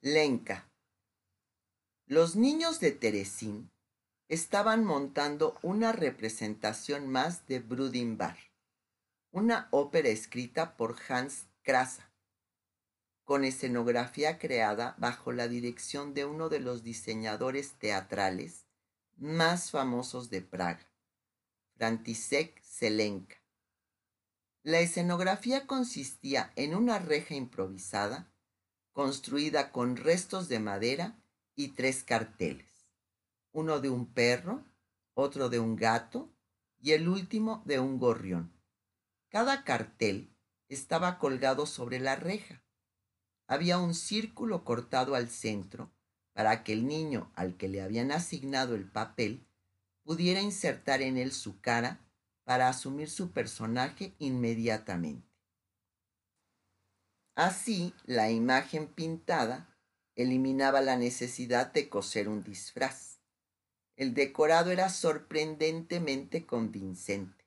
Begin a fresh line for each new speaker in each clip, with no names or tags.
Lenca. Los niños de Teresín estaban montando una representación más de Brudimbar, una ópera escrita por Hans Krasa, con escenografía creada bajo la dirección de uno de los diseñadores teatrales más famosos de Praga, František Zelenka. La escenografía consistía en una reja improvisada, construida con restos de madera y tres carteles, uno de un perro, otro de un gato y el último de un gorrión. Cada cartel estaba colgado sobre la reja. Había un círculo cortado al centro para que el niño al que le habían asignado el papel pudiera insertar en él su cara para asumir su personaje inmediatamente. Así, la imagen pintada eliminaba la necesidad de coser un disfraz. El decorado era sorprendentemente convincente.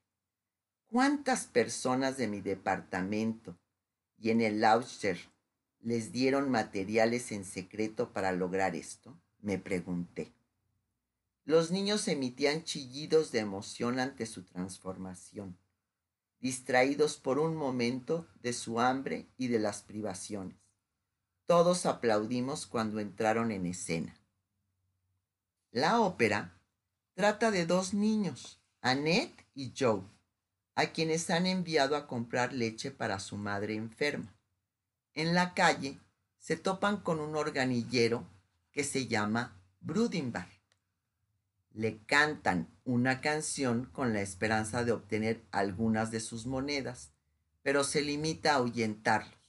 ¿Cuántas personas de mi departamento y en el Laucher les dieron materiales en secreto para lograr esto? Me pregunté. Los niños emitían chillidos de emoción ante su transformación, distraídos por un momento de su hambre y de las privaciones. Todos aplaudimos cuando entraron en escena. La ópera trata de dos niños, Annette y Joe, a quienes han enviado a comprar leche para su madre enferma. En la calle se topan con un organillero que se llama Brudimbar le cantan una canción con la esperanza de obtener algunas de sus monedas, pero se limita a ahuyentarlos.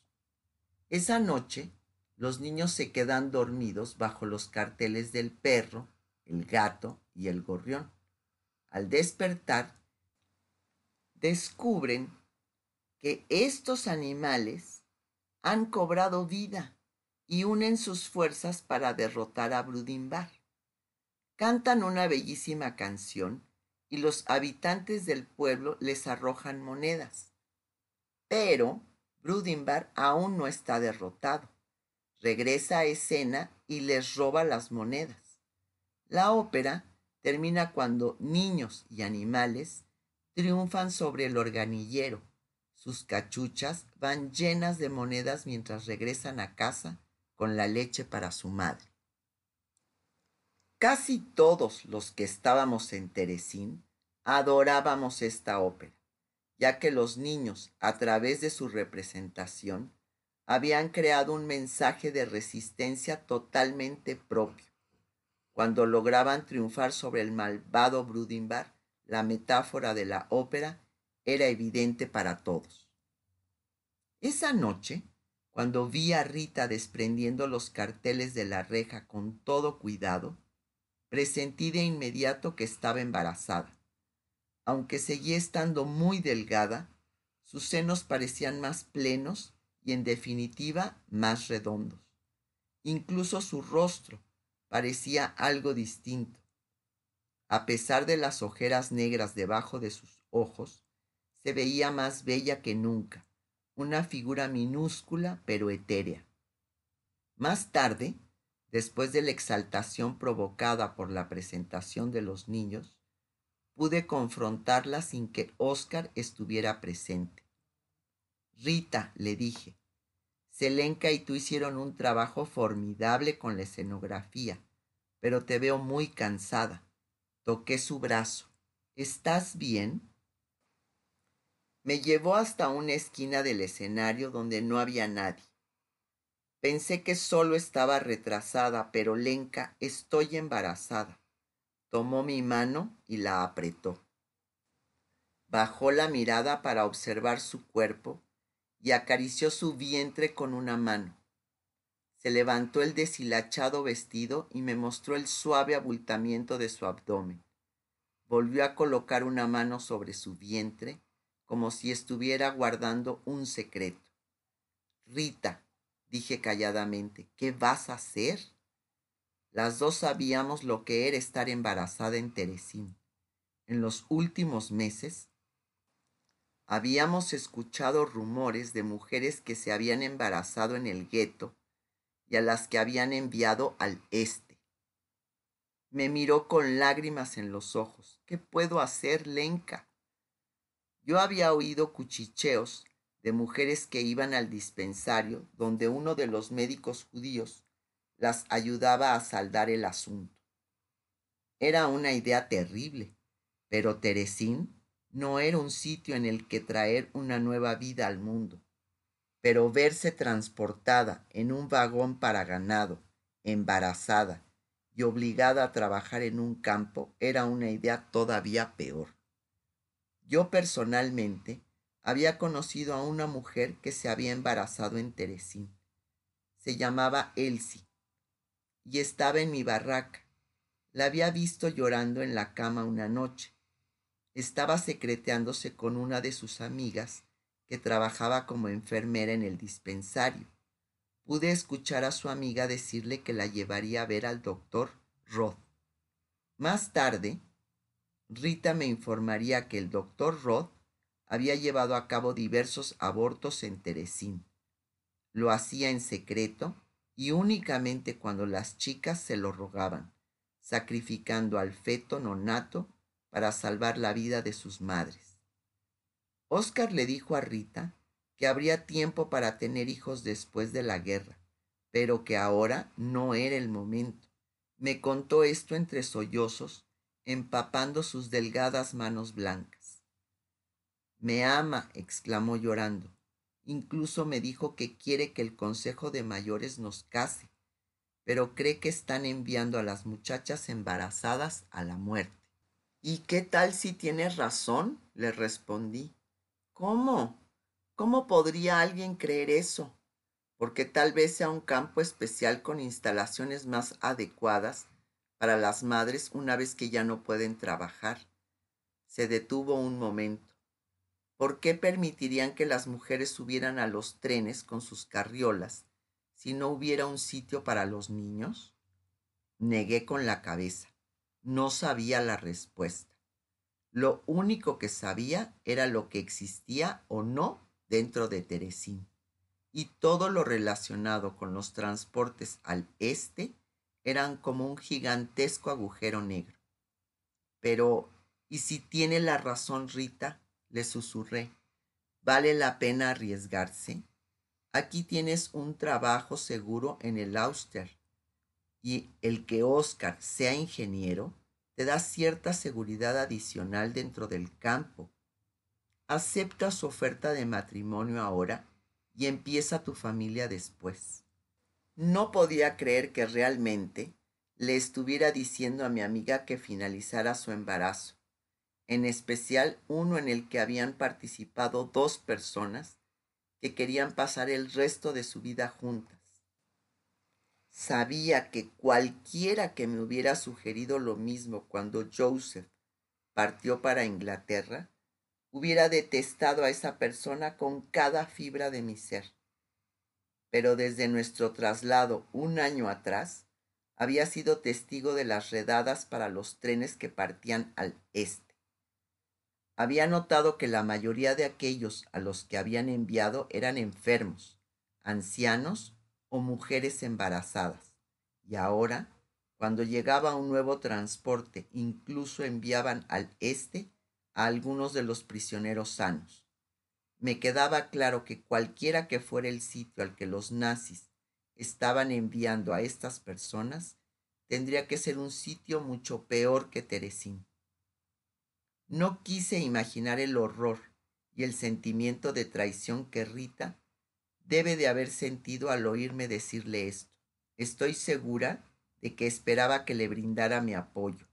Esa noche, los niños se quedan dormidos bajo los carteles del perro, el gato y el gorrión. Al despertar, descubren que estos animales han cobrado vida y unen sus fuerzas para derrotar a Brudimbar cantan una bellísima canción y los habitantes del pueblo les arrojan monedas. Pero Brudimbar aún no está derrotado. Regresa a escena y les roba las monedas. La ópera termina cuando niños y animales triunfan sobre el organillero. Sus cachuchas van llenas de monedas mientras regresan a casa con la leche para su madre. Casi todos los que estábamos en Teresín adorábamos esta ópera, ya que los niños, a través de su representación, habían creado un mensaje de resistencia totalmente propio. Cuando lograban triunfar sobre el malvado Brudimbar, la metáfora de la ópera era evidente para todos. Esa noche, cuando vi a Rita desprendiendo los carteles de la reja con todo cuidado, presentí de inmediato que estaba embarazada. Aunque seguía estando muy delgada, sus senos parecían más plenos y en definitiva más redondos. Incluso su rostro parecía algo distinto. A pesar de las ojeras negras debajo de sus ojos, se veía más bella que nunca, una figura minúscula pero etérea. Más tarde, después de la exaltación provocada por la presentación de los niños, pude confrontarla sin que Oscar estuviera presente. Rita, le dije, Selenka y tú hicieron un trabajo formidable con la escenografía, pero te veo muy cansada. Toqué su brazo. ¿Estás bien? Me llevó hasta una esquina del escenario donde no había nadie. Pensé que solo estaba retrasada, pero Lenka, estoy embarazada. Tomó mi mano y la apretó. Bajó la mirada para observar su cuerpo y acarició su vientre con una mano. Se levantó el deshilachado vestido y me mostró el suave abultamiento de su abdomen. Volvió a colocar una mano sobre su vientre como si estuviera guardando un secreto. Rita, dije calladamente, ¿qué vas a hacer? Las dos sabíamos lo que era estar embarazada en Teresín. En los últimos meses habíamos escuchado rumores de mujeres que se habían embarazado en el gueto y a las que habían enviado al este. Me miró con lágrimas en los ojos. ¿Qué puedo hacer, Lenka? Yo había oído cuchicheos de mujeres que iban al dispensario donde uno de los médicos judíos las ayudaba a saldar el asunto. Era una idea terrible, pero Teresín no era un sitio en el que traer una nueva vida al mundo, pero verse transportada en un vagón para ganado, embarazada y obligada a trabajar en un campo era una idea todavía peor. Yo personalmente había conocido a una mujer que se había embarazado en Teresín. Se llamaba Elsie y estaba en mi barraca. La había visto llorando en la cama una noche. Estaba secreteándose con una de sus amigas que trabajaba como enfermera en el dispensario. Pude escuchar a su amiga decirle que la llevaría a ver al doctor Roth. Más tarde, Rita me informaría que el doctor Roth había llevado a cabo diversos abortos en Teresín. Lo hacía en secreto y únicamente cuando las chicas se lo rogaban, sacrificando al feto nonato para salvar la vida de sus madres. Oscar le dijo a Rita que habría tiempo para tener hijos después de la guerra, pero que ahora no era el momento. Me contó esto entre sollozos, empapando sus delgadas manos blancas. Me ama, exclamó llorando. Incluso me dijo que quiere que el Consejo de Mayores nos case, pero cree que están enviando a las muchachas embarazadas a la muerte. ¿Y qué tal si tienes razón? le respondí. ¿Cómo? ¿Cómo podría alguien creer eso? Porque tal vez sea un campo especial con instalaciones más adecuadas para las madres una vez que ya no pueden trabajar. Se detuvo un momento. ¿Por qué permitirían que las mujeres subieran a los trenes con sus carriolas si no hubiera un sitio para los niños? Negué con la cabeza. No sabía la respuesta. Lo único que sabía era lo que existía o no dentro de Teresín. Y todo lo relacionado con los transportes al este eran como un gigantesco agujero negro. Pero, ¿y si tiene la razón Rita? Le susurré. ¿Vale la pena arriesgarse? Aquí tienes un trabajo seguro en el Auster y el que Oscar sea ingeniero te da cierta seguridad adicional dentro del campo. Acepta su oferta de matrimonio ahora y empieza tu familia después. No podía creer que realmente le estuviera diciendo a mi amiga que finalizara su embarazo en especial uno en el que habían participado dos personas que querían pasar el resto de su vida juntas. Sabía que cualquiera que me hubiera sugerido lo mismo cuando Joseph partió para Inglaterra, hubiera detestado a esa persona con cada fibra de mi ser. Pero desde nuestro traslado un año atrás, había sido testigo de las redadas para los trenes que partían al este había notado que la mayoría de aquellos a los que habían enviado eran enfermos, ancianos o mujeres embarazadas. Y ahora, cuando llegaba un nuevo transporte, incluso enviaban al este a algunos de los prisioneros sanos. Me quedaba claro que cualquiera que fuera el sitio al que los nazis estaban enviando a estas personas, tendría que ser un sitio mucho peor que Teresín. No quise imaginar el horror y el sentimiento de traición que Rita debe de haber sentido al oírme decirle esto. Estoy segura de que esperaba que le brindara mi apoyo,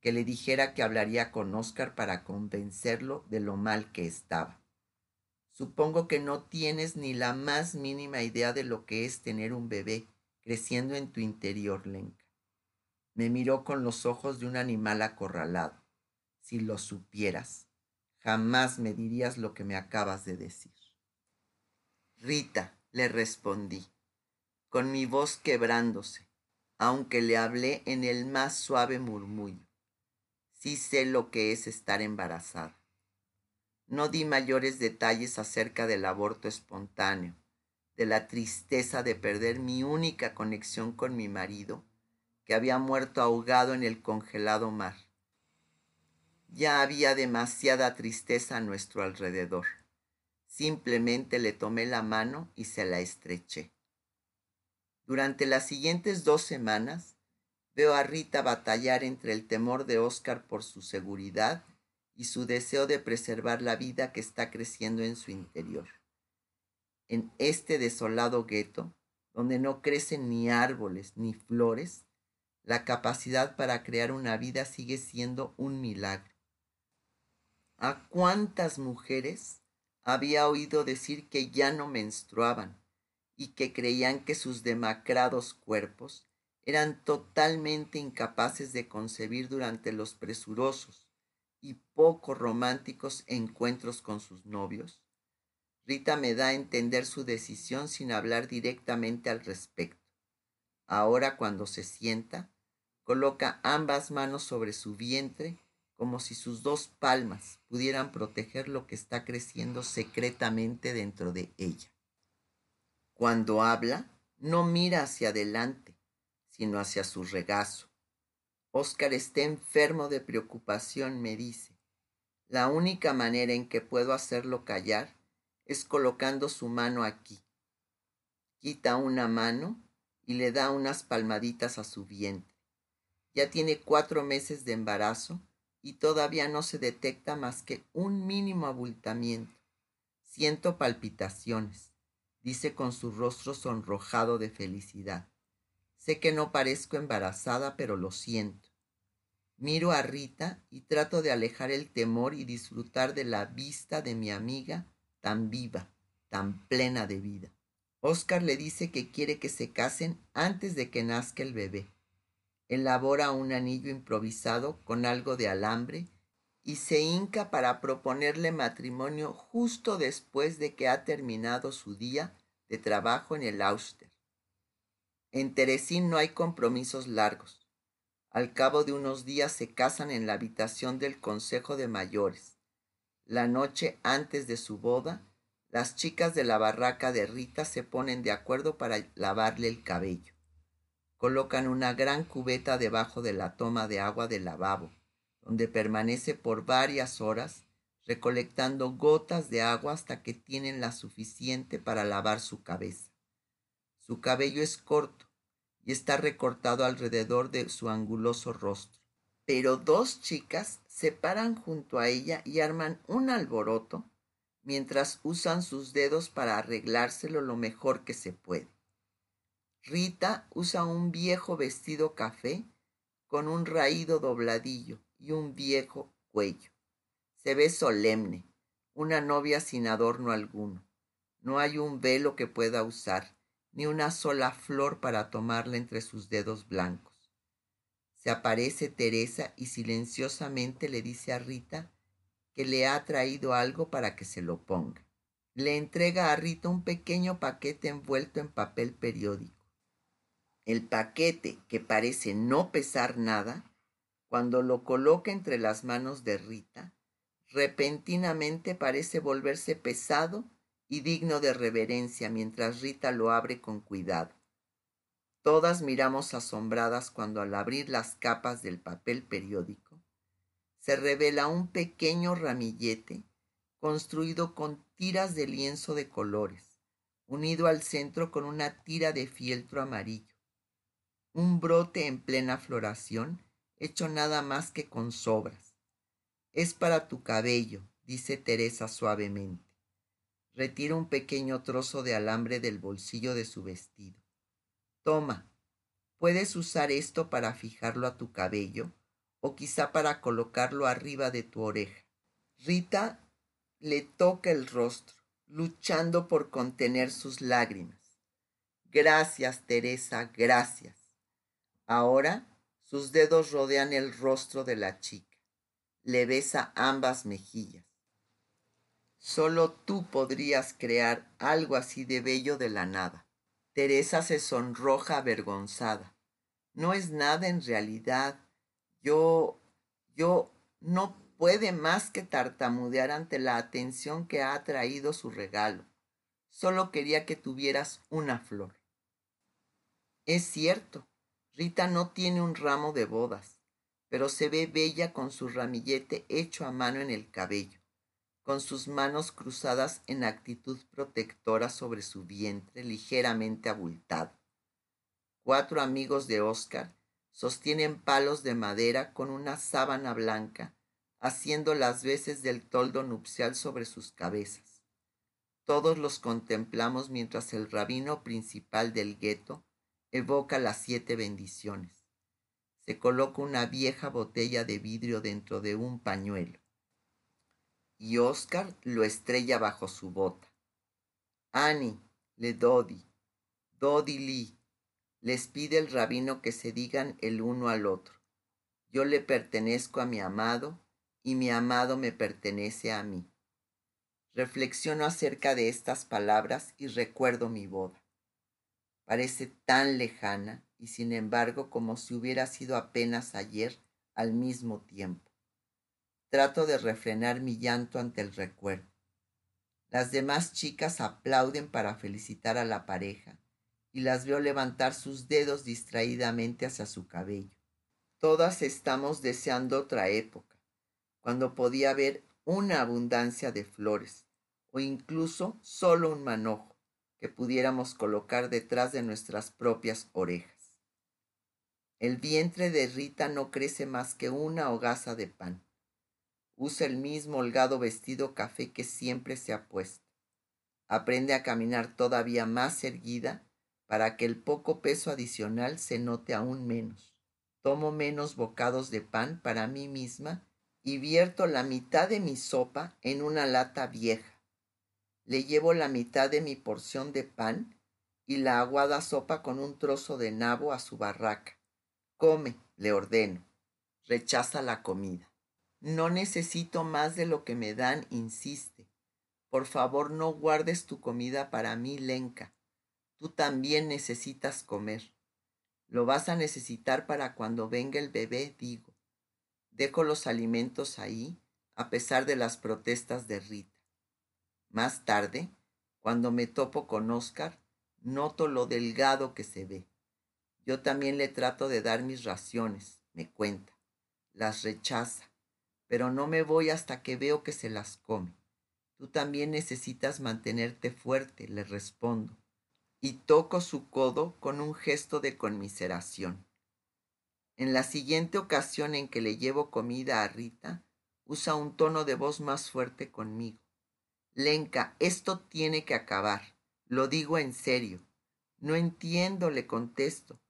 que le dijera que hablaría con Oscar para convencerlo de lo mal que estaba. Supongo que no tienes ni la más mínima idea de lo que es tener un bebé creciendo en tu interior, Lenka. Me miró con los ojos de un animal acorralado. Si lo supieras, jamás me dirías lo que me acabas de decir. Rita, le respondí, con mi voz quebrándose, aunque le hablé en el más suave murmullo. Sí sé lo que es estar embarazada. No di mayores detalles acerca del aborto espontáneo, de la tristeza de perder mi única conexión con mi marido, que había muerto ahogado en el congelado mar. Ya había demasiada tristeza a nuestro alrededor. Simplemente le tomé la mano y se la estreché. Durante las siguientes dos semanas veo a Rita batallar entre el temor de Oscar por su seguridad y su deseo de preservar la vida que está creciendo en su interior. En este desolado gueto, donde no crecen ni árboles ni flores, la capacidad para crear una vida sigue siendo un milagro. ¿A cuántas mujeres había oído decir que ya no menstruaban y que creían que sus demacrados cuerpos eran totalmente incapaces de concebir durante los presurosos y poco románticos encuentros con sus novios? Rita me da a entender su decisión sin hablar directamente al respecto. Ahora cuando se sienta, coloca ambas manos sobre su vientre como si sus dos palmas pudieran proteger lo que está creciendo secretamente dentro de ella. Cuando habla, no mira hacia adelante, sino hacia su regazo. Oscar está enfermo de preocupación, me dice. La única manera en que puedo hacerlo callar es colocando su mano aquí. Quita una mano y le da unas palmaditas a su vientre. Ya tiene cuatro meses de embarazo y todavía no se detecta más que un mínimo abultamiento. Siento palpitaciones, dice con su rostro sonrojado de felicidad. Sé que no parezco embarazada, pero lo siento. Miro a Rita y trato de alejar el temor y disfrutar de la vista de mi amiga tan viva, tan plena de vida. Oscar le dice que quiere que se casen antes de que nazca el bebé elabora un anillo improvisado con algo de alambre y se hinca para proponerle matrimonio justo después de que ha terminado su día de trabajo en el Auster. En Teresín no hay compromisos largos. Al cabo de unos días se casan en la habitación del Consejo de Mayores. La noche antes de su boda, las chicas de la barraca de Rita se ponen de acuerdo para lavarle el cabello. Colocan una gran cubeta debajo de la toma de agua del lavabo, donde permanece por varias horas recolectando gotas de agua hasta que tienen la suficiente para lavar su cabeza. Su cabello es corto y está recortado alrededor de su anguloso rostro. Pero dos chicas se paran junto a ella y arman un alboroto mientras usan sus dedos para arreglárselo lo mejor que se puede. Rita usa un viejo vestido café con un raído dobladillo y un viejo cuello. Se ve solemne, una novia sin adorno alguno. No hay un velo que pueda usar, ni una sola flor para tomarla entre sus dedos blancos. Se aparece Teresa y silenciosamente le dice a Rita que le ha traído algo para que se lo ponga. Le entrega a Rita un pequeño paquete envuelto en papel periódico. El paquete, que parece no pesar nada, cuando lo coloca entre las manos de Rita, repentinamente parece volverse pesado y digno de reverencia mientras Rita lo abre con cuidado. Todas miramos asombradas cuando al abrir las capas del papel periódico se revela un pequeño ramillete construido con tiras de lienzo de colores, unido al centro con una tira de fieltro amarillo un brote en plena floración, hecho nada más que con sobras. Es para tu cabello, dice Teresa suavemente. Retira un pequeño trozo de alambre del bolsillo de su vestido. Toma, puedes usar esto para fijarlo a tu cabello o quizá para colocarlo arriba de tu oreja. Rita le toca el rostro, luchando por contener sus lágrimas. Gracias, Teresa, gracias. Ahora sus dedos rodean el rostro de la chica. Le besa ambas mejillas. Solo tú podrías crear algo así de bello de la nada. Teresa se sonroja avergonzada. No es nada en realidad. Yo, yo no puede más que tartamudear ante la atención que ha atraído su regalo. Solo quería que tuvieras una flor. Es cierto, Rita no tiene un ramo de bodas, pero se ve bella con su ramillete hecho a mano en el cabello, con sus manos cruzadas en actitud protectora sobre su vientre ligeramente abultado. Cuatro amigos de Oscar sostienen palos de madera con una sábana blanca, haciendo las veces del toldo nupcial sobre sus cabezas. Todos los contemplamos mientras el rabino principal del gueto evoca las siete bendiciones. Se coloca una vieja botella de vidrio dentro de un pañuelo. Y Oscar lo estrella bajo su bota. Ani, le Dodi, Dodi Li, les pide el rabino que se digan el uno al otro. Yo le pertenezco a mi amado y mi amado me pertenece a mí. Reflexiono acerca de estas palabras y recuerdo mi boda. Parece tan lejana y sin embargo como si hubiera sido apenas ayer al mismo tiempo. Trato de refrenar mi llanto ante el recuerdo. Las demás chicas aplauden para felicitar a la pareja y las veo levantar sus dedos distraídamente hacia su cabello. Todas estamos deseando otra época, cuando podía haber una abundancia de flores, o incluso solo un manojo que pudiéramos colocar detrás de nuestras propias orejas. El vientre de Rita no crece más que una hogaza de pan. Usa el mismo holgado vestido café que siempre se ha puesto. Aprende a caminar todavía más erguida para que el poco peso adicional se note aún menos. Tomo menos bocados de pan para mí misma y vierto la mitad de mi sopa en una lata vieja le llevo la mitad de mi porción de pan y la aguada sopa con un trozo de nabo a su barraca. Come, le ordeno. Rechaza la comida. No necesito más de lo que me dan, insiste. Por favor, no guardes tu comida para mí, Lenca. Tú también necesitas comer. Lo vas a necesitar para cuando venga el bebé, digo. Dejo los alimentos ahí, a pesar de las protestas de Rita. Más tarde, cuando me topo con Oscar, noto lo delgado que se ve. Yo también le trato de dar mis raciones, me cuenta. Las rechaza, pero no me voy hasta que veo que se las come. Tú también necesitas mantenerte fuerte, le respondo, y toco su codo con un gesto de conmiseración. En la siguiente ocasión en que le llevo comida a Rita, usa un tono de voz más fuerte conmigo. Lenka, esto tiene que acabar. Lo digo en serio. No entiendo, le contesto.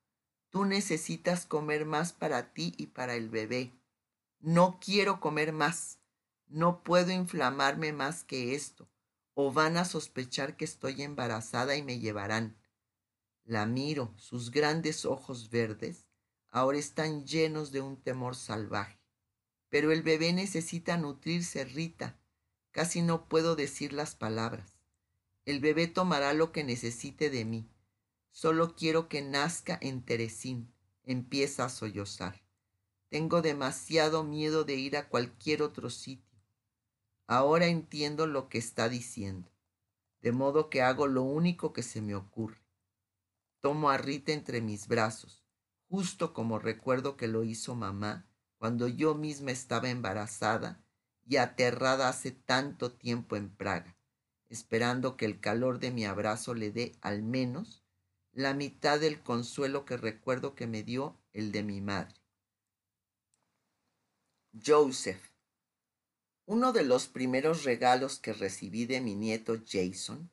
Tú necesitas comer más para ti y para el bebé. No quiero comer más. No puedo inflamarme más que esto, o van a sospechar que estoy embarazada y me llevarán. La miro, sus grandes ojos verdes ahora están llenos de un temor salvaje. Pero el bebé necesita nutrirse, Rita. Casi no puedo decir las palabras. El bebé tomará lo que necesite de mí. Solo quiero que nazca en Teresín. Empieza a sollozar. Tengo demasiado miedo de ir a cualquier otro sitio. Ahora entiendo lo que está diciendo, de modo que hago lo único que se me ocurre. Tomo a Rita entre mis brazos, justo como recuerdo que lo hizo mamá cuando yo misma estaba embarazada y aterrada hace tanto tiempo en Praga, esperando que el calor de mi abrazo le dé al menos la mitad del consuelo que recuerdo que me dio el de mi madre. Joseph. Uno de los primeros regalos que recibí de mi nieto Jason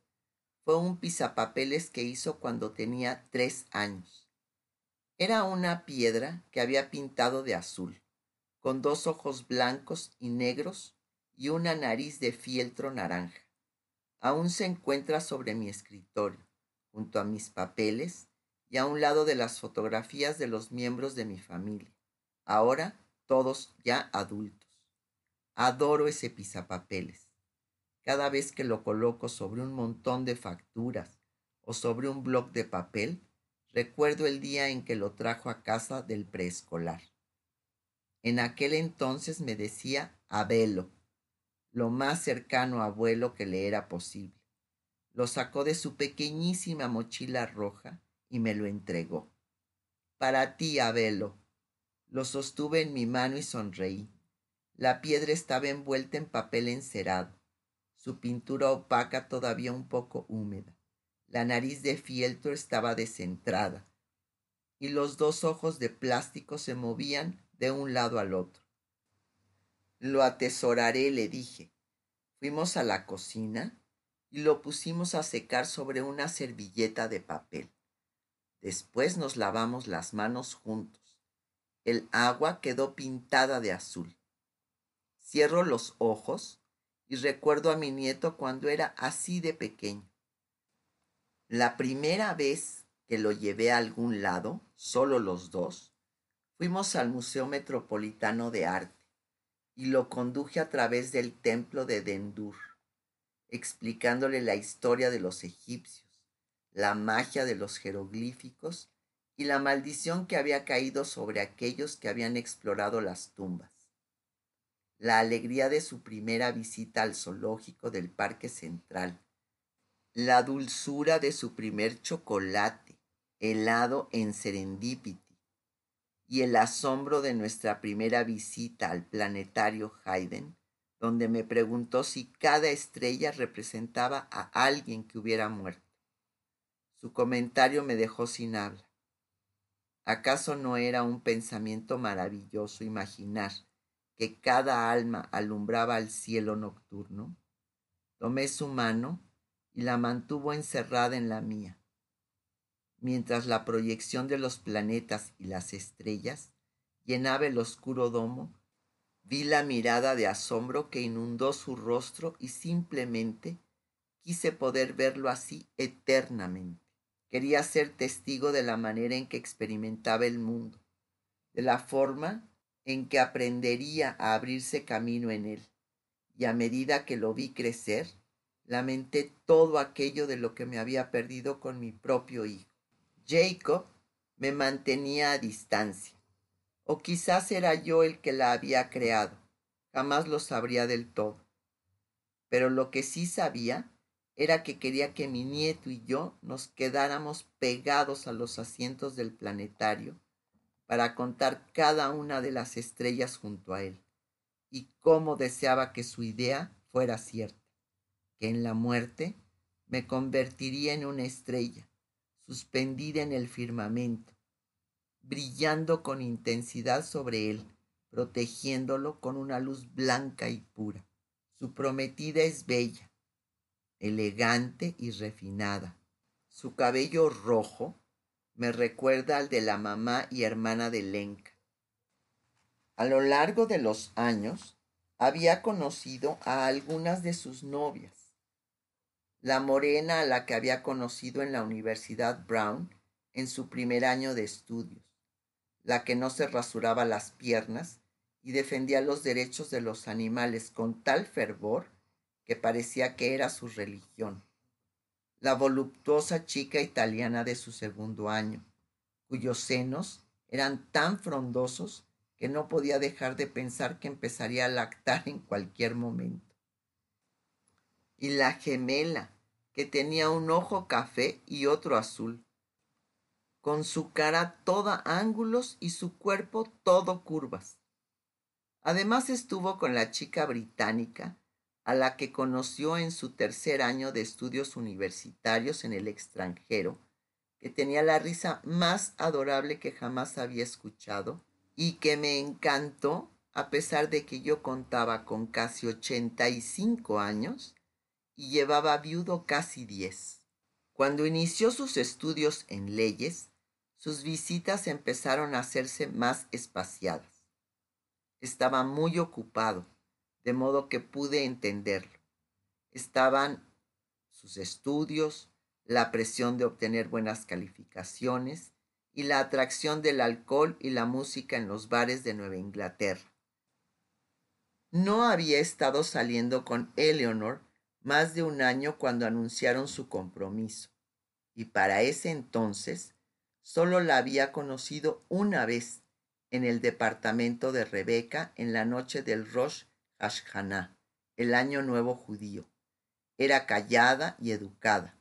fue un pisapapeles que hizo cuando tenía tres años. Era una piedra que había pintado de azul con dos ojos blancos y negros y una nariz de fieltro naranja. Aún se encuentra sobre mi escritorio, junto a mis papeles y a un lado de las fotografías de los miembros de mi familia, ahora todos ya adultos. Adoro ese pisapapeles. Cada vez que lo coloco sobre un montón de facturas o sobre un bloc de papel, recuerdo el día en que lo trajo a casa del preescolar. En aquel entonces me decía abuelo, lo más cercano a abuelo que le era posible. Lo sacó de su pequeñísima mochila roja y me lo entregó. Para ti, Abelo. Lo sostuve en mi mano y sonreí. La piedra estaba envuelta en papel encerado, su pintura opaca todavía un poco húmeda. La nariz de fieltro estaba descentrada y los dos ojos de plástico se movían de un lado al otro. Lo atesoraré, le dije. Fuimos a la cocina y lo pusimos a secar sobre una servilleta de papel. Después nos lavamos las manos juntos. El agua quedó pintada de azul. Cierro los ojos y recuerdo a mi nieto cuando era así de pequeño. La primera vez que lo llevé a algún lado, solo los dos, fuimos al Museo Metropolitano de Arte y lo conduje a través del templo de Dendur, explicándole la historia de los egipcios, la magia de los jeroglíficos y la maldición que había caído sobre aquellos que habían explorado las tumbas. La alegría de su primera visita al zoológico del Parque Central, la dulzura de su primer chocolate helado en Serendipity y el asombro de nuestra primera visita al planetario Haydn, donde me preguntó si cada estrella representaba a alguien que hubiera muerto. Su comentario me dejó sin habla. ¿Acaso no era un pensamiento maravilloso imaginar que cada alma alumbraba el cielo nocturno, tomé su mano y la mantuvo encerrada en la mía, mientras la proyección de los planetas y las estrellas llenaba el oscuro domo, vi la mirada de asombro que inundó su rostro y simplemente quise poder verlo así eternamente. Quería ser testigo de la manera en que experimentaba el mundo, de la forma en que aprendería a abrirse camino en él. Y a medida que lo vi crecer, lamenté todo aquello de lo que me había perdido con mi propio hijo. Jacob me mantenía a distancia, o quizás era yo el que la había creado, jamás lo sabría del todo. Pero lo que sí sabía era que quería que mi nieto y yo nos quedáramos pegados a los asientos del planetario para contar cada una de las estrellas junto a él, y cómo deseaba que su idea fuera cierta, que en la muerte me convertiría en una estrella, suspendida en el firmamento, brillando con intensidad sobre él, protegiéndolo con una luz blanca y pura. Su prometida es bella, elegante y refinada. Su cabello rojo me recuerda al de la mamá y hermana de Lenka. A lo largo de los años había conocido a algunas de sus novias. La morena a la que había conocido en la Universidad Brown en su primer año de estudios, la que no se rasuraba las piernas y defendía los derechos de los animales con tal fervor que parecía que era su religión la voluptuosa chica italiana de su segundo año, cuyos senos eran tan frondosos que no podía dejar de pensar que empezaría a lactar en cualquier momento. Y la gemela, que tenía un ojo café y otro azul, con su cara toda ángulos y su cuerpo todo curvas. Además estuvo con la chica británica, a la que conoció en su tercer año de estudios universitarios en el extranjero, que tenía la risa más adorable que jamás había escuchado y que me encantó a pesar de que yo contaba con casi 85 años y llevaba viudo casi 10. Cuando inició sus estudios en leyes, sus visitas empezaron a hacerse más espaciadas. Estaba muy ocupado de modo que pude entenderlo. Estaban sus estudios, la presión de obtener buenas calificaciones y la atracción del alcohol y la música en los bares de Nueva Inglaterra. No había estado saliendo con Eleanor más de un año cuando anunciaron su compromiso, y para ese entonces solo la había conocido una vez en el departamento de Rebeca en la noche del Rosh Hashanah, el año nuevo judío, Era callada y educada.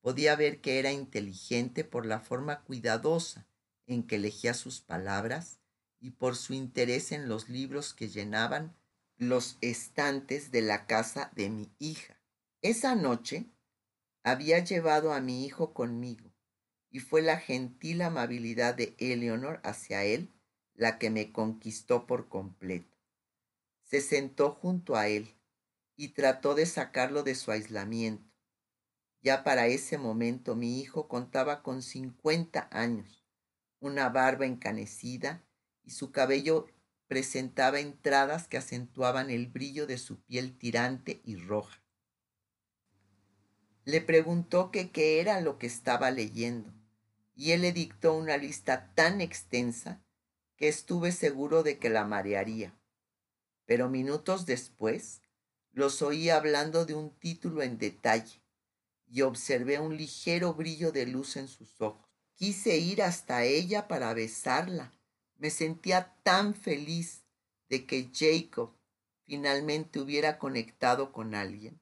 Podía ver que era inteligente por la forma cuidadosa en que elegía sus palabras y por su interés en los libros que llenaban los estantes de la casa de mi hija. Esa noche había llevado a mi hijo conmigo y fue la gentil amabilidad de Eleonor hacia él la que me conquistó por completo. Se sentó junto a él y trató de sacarlo de su aislamiento. Ya para ese momento mi hijo contaba con cincuenta años, una barba encanecida y su cabello presentaba entradas que acentuaban el brillo de su piel tirante y roja. Le preguntó que qué era lo que estaba leyendo, y él le dictó una lista tan extensa que estuve seguro de que la marearía. Pero minutos después los oí hablando de un título en detalle y observé un ligero brillo de luz en sus ojos. Quise ir hasta ella para besarla. Me sentía tan feliz de que Jacob finalmente hubiera conectado con alguien.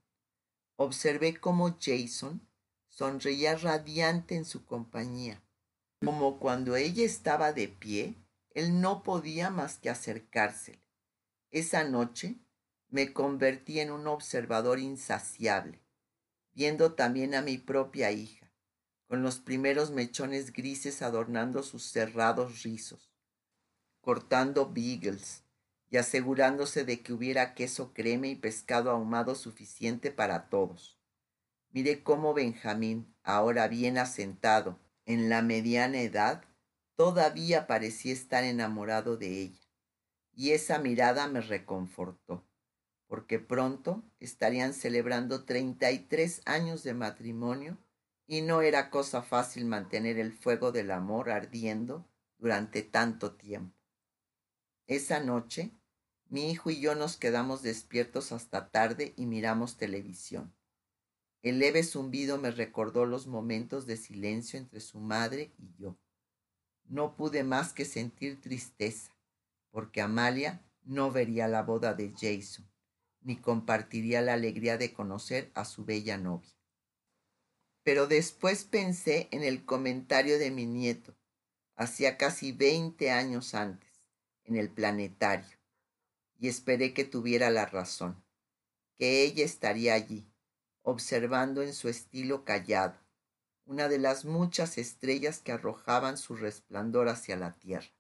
Observé cómo Jason sonreía radiante en su compañía, como cuando ella estaba de pie él no podía más que acercársele. Esa noche me convertí en un observador insaciable, viendo también a mi propia hija, con los primeros mechones grises adornando sus cerrados rizos, cortando beagles y asegurándose de que hubiera queso creme y pescado ahumado suficiente para todos. Miré cómo Benjamín, ahora bien asentado, en la mediana edad, Todavía parecía estar enamorado de ella, y esa mirada me reconfortó, porque pronto estarían celebrando 33 años de matrimonio y no era cosa fácil mantener el fuego del amor ardiendo durante tanto tiempo. Esa noche, mi hijo y yo nos quedamos despiertos hasta tarde y miramos televisión. El leve zumbido me recordó los momentos de silencio entre su madre y yo no pude más que sentir tristeza, porque Amalia no vería la boda de Jason, ni compartiría la alegría de conocer a su bella novia. Pero después pensé en el comentario de mi nieto, hacía casi veinte años antes, en el planetario, y esperé que tuviera la razón, que ella estaría allí, observando en su estilo callado, una de las muchas estrellas que arrojaban su resplandor hacia la tierra.